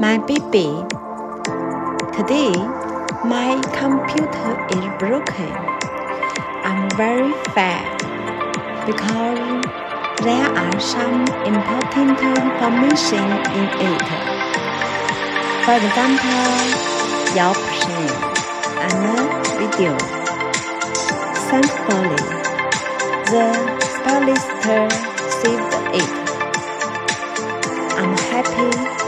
My baby, today my computer is broken. I'm very sad because there are some important information in it. For example, your option and video. Thankfully, the stylist saved it. I'm happy.